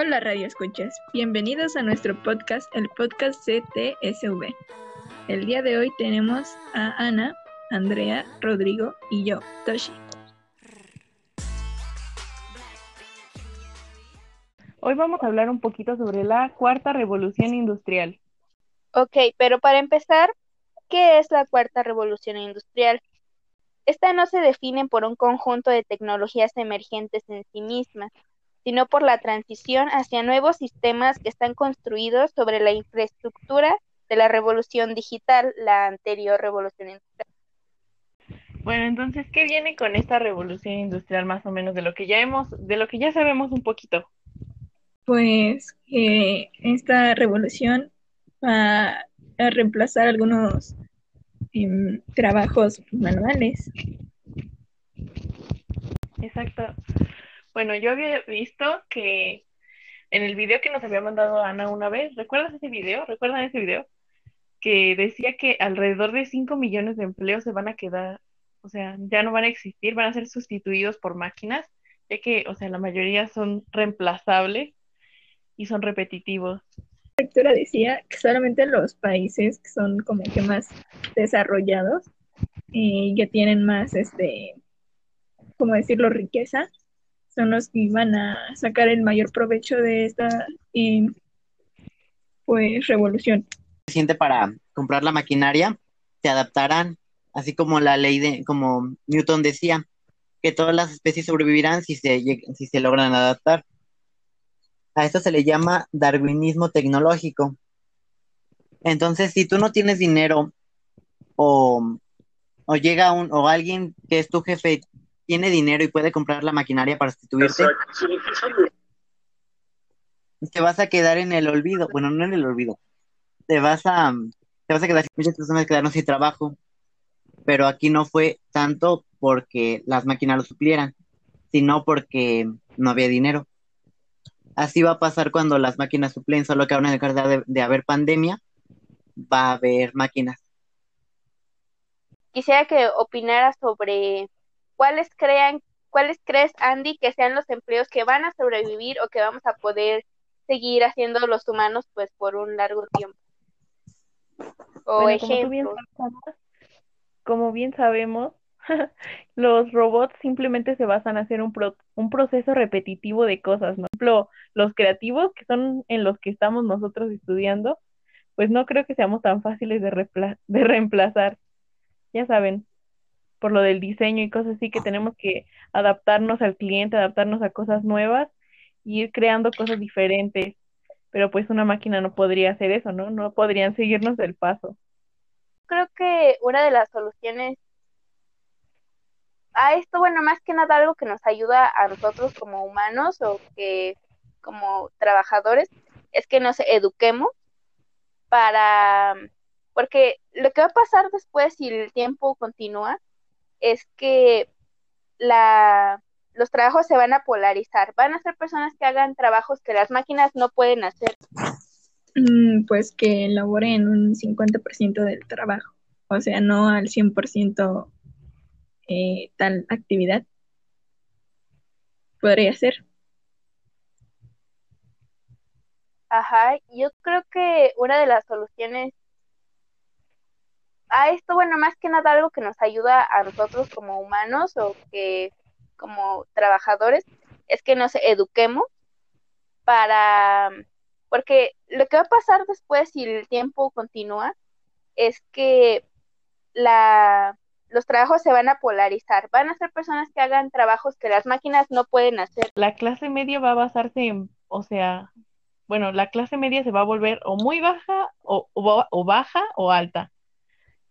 Hola Radio Escuchas, bienvenidos a nuestro podcast, el podcast CTSV. El día de hoy tenemos a Ana, Andrea, Rodrigo y yo, Toshi. Hoy vamos a hablar un poquito sobre la cuarta revolución industrial. Ok, pero para empezar, ¿qué es la cuarta revolución industrial? Esta no se define por un conjunto de tecnologías emergentes en sí mismas, sino por la transición hacia nuevos sistemas que están construidos sobre la infraestructura de la revolución digital, la anterior revolución industrial. Bueno, entonces, ¿qué viene con esta revolución industrial más o menos de lo que ya hemos, de lo que ya sabemos un poquito? Pues que esta revolución va a reemplazar algunos em, trabajos manuales. Exacto. Bueno, yo había visto que en el video que nos había mandado Ana una vez, ¿recuerdas ese video? ¿Recuerdan ese video? Que decía que alrededor de 5 millones de empleos se van a quedar, o sea, ya no van a existir, van a ser sustituidos por máquinas, ya que, o sea, la mayoría son reemplazables y son repetitivos. La lectura decía que solamente los países que son como que más desarrollados y que tienen más, este, como decirlo, riqueza, son los que iban a sacar el mayor provecho de esta pues revolución. Para comprar la maquinaria se adaptarán, así como la ley de, como Newton decía, que todas las especies sobrevivirán si se, si se logran adaptar. A esto se le llama darwinismo tecnológico. Entonces, si tú no tienes dinero o, o llega un, o alguien que es tu jefe tiene dinero y puede comprar la maquinaria para sustituirte, te vas a quedar en el olvido. Bueno, no en el olvido. Te vas a, te vas a quedar, muchas personas quedaron sin trabajo, pero aquí no fue tanto porque las máquinas lo suplieran, sino porque no había dinero. Así va a pasar cuando las máquinas suplen, solo que ahora en el de, de haber pandemia, va a haber máquinas. Quisiera que opinara sobre ¿cuáles crean, cuáles crees, Andy, que sean los empleos que van a sobrevivir o que vamos a poder seguir haciendo los humanos pues por un largo tiempo? O ejemplo. Como, bien sabemos, los robots simplemente se basan en hacer un, un proceso repetitivo de cosas, ¿no? Por ejemplo, los creativos, que son en los que estamos nosotros estudiando, pues no creo que seamos tan fáciles de, de reemplazar. Ya saben, por lo del diseño y cosas así, que tenemos que adaptarnos al cliente, adaptarnos a cosas nuevas y ir creando cosas diferentes. Pero pues una máquina no podría hacer eso, ¿no? No podrían seguirnos el paso. Creo que una de las soluciones a esto, bueno, más que nada algo que nos ayuda a nosotros como humanos o que como trabajadores, es que nos eduquemos para, porque lo que va a pasar después si el tiempo continúa es que la, los trabajos se van a polarizar. Van a ser personas que hagan trabajos que las máquinas no pueden hacer. Mm, pues que elaboren un 50% del trabajo, o sea, no al 100% eh, tal actividad. Podría ser. Ajá, yo creo que una de las soluciones a esto, bueno, más que nada algo que nos ayuda a nosotros como humanos o que como trabajadores, es que nos eduquemos para, porque lo que va a pasar después si el tiempo continúa es que la, los trabajos se van a polarizar, van a ser personas que hagan trabajos que las máquinas no pueden hacer. La clase media va a basarse en, o sea, bueno, la clase media se va a volver o muy baja o, o baja o alta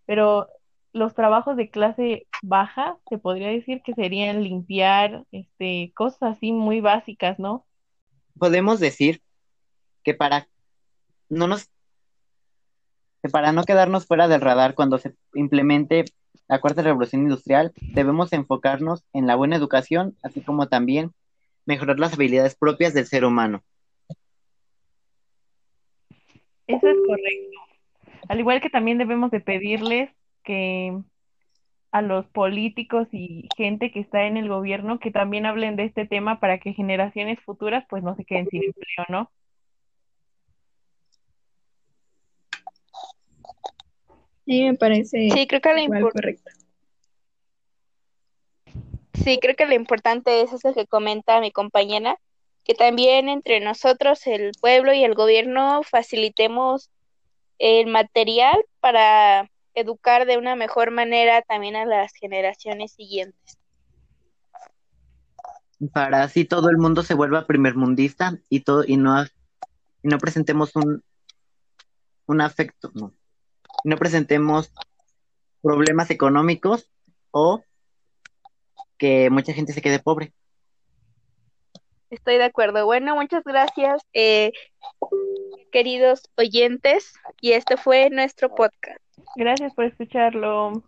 pero los trabajos de clase baja, se podría decir que serían limpiar, este, cosas así muy básicas, ¿no? Podemos decir que para no nos que para no quedarnos fuera del radar cuando se implemente la cuarta revolución industrial, debemos enfocarnos en la buena educación, así como también mejorar las habilidades propias del ser humano. Eso es correcto. Al igual que también debemos de pedirles que, a los políticos y gente que está en el gobierno que también hablen de este tema para que generaciones futuras pues no se queden sin empleo, ¿no? Sí, me parece sí, creo que lo correcto. Sí, creo que lo importante es eso que comenta mi compañera, que también entre nosotros, el pueblo y el gobierno, facilitemos el material para educar de una mejor manera también a las generaciones siguientes. Para así todo el mundo se vuelva primermundista y todo y no y no presentemos un un afecto, no. Y no presentemos problemas económicos o que mucha gente se quede pobre. Estoy de acuerdo. Bueno, muchas gracias, eh, queridos oyentes, y este fue nuestro podcast. Gracias por escucharlo.